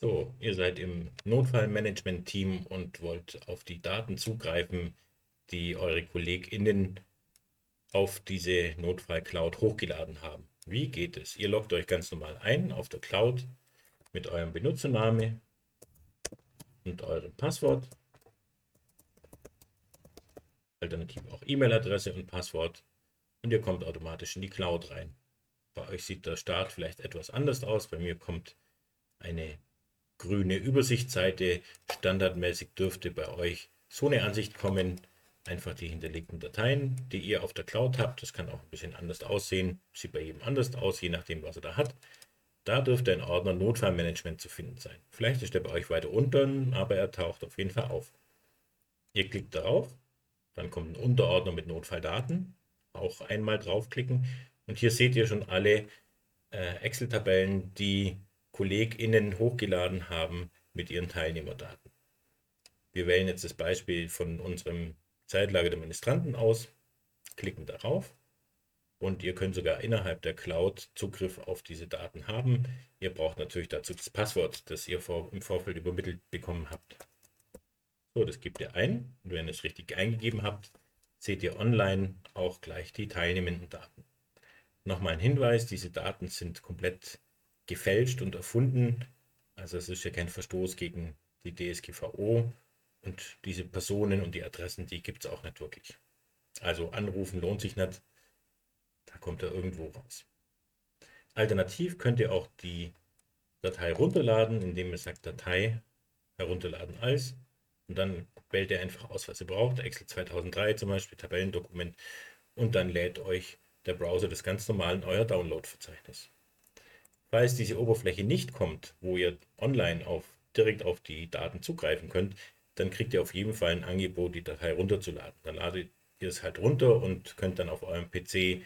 So, ihr seid im Notfallmanagement-Team und wollt auf die Daten zugreifen, die eure KollegInnen auf diese Notfall-Cloud hochgeladen haben. Wie geht es? Ihr loggt euch ganz normal ein auf der Cloud mit eurem Benutzername und eurem Passwort. Alternativ auch E-Mail-Adresse und Passwort. Und ihr kommt automatisch in die Cloud rein. Bei euch sieht der Start vielleicht etwas anders aus. Bei mir kommt eine grüne Übersichtsseite. Standardmäßig dürfte bei euch so eine Ansicht kommen. Einfach die hinterlegten Dateien, die ihr auf der Cloud habt. Das kann auch ein bisschen anders aussehen. Sieht bei jedem anders aus, je nachdem, was er da hat. Da dürfte ein Ordner Notfallmanagement zu finden sein. Vielleicht ist er bei euch weiter unten, aber er taucht auf jeden Fall auf. Ihr klickt darauf, dann kommt ein Unterordner mit Notfalldaten. Auch einmal draufklicken. Und hier seht ihr schon alle äh, Excel-Tabellen, die KollegInnen hochgeladen haben mit ihren Teilnehmerdaten. Wir wählen jetzt das Beispiel von unserem Zeitlager der Ministranten aus, klicken darauf und ihr könnt sogar innerhalb der Cloud Zugriff auf diese Daten haben. Ihr braucht natürlich dazu das Passwort, das ihr vor, im Vorfeld übermittelt bekommen habt. So, das gebt ihr ein und wenn ihr es richtig eingegeben habt, seht ihr online auch gleich die teilnehmenden Daten. Nochmal ein Hinweis, diese Daten sind komplett gefälscht und erfunden. Also es ist ja kein Verstoß gegen die DSGVO und diese Personen und die Adressen, die gibt es auch nicht wirklich. Also anrufen lohnt sich nicht. Da kommt er irgendwo raus. Alternativ könnt ihr auch die Datei runterladen, indem ihr sagt Datei herunterladen als und dann wählt ihr einfach aus, was ihr braucht. Excel 2003 zum Beispiel, Tabellendokument und dann lädt euch der Browser das ganz normal in euer Download-Verzeichnis. Falls diese Oberfläche nicht kommt, wo ihr online auf, direkt auf die Daten zugreifen könnt, dann kriegt ihr auf jeden Fall ein Angebot, die Datei runterzuladen. Dann ladet ihr es halt runter und könnt dann auf eurem PC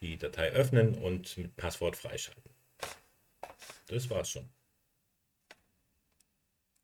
die Datei öffnen und mit Passwort freischalten. Das war's schon.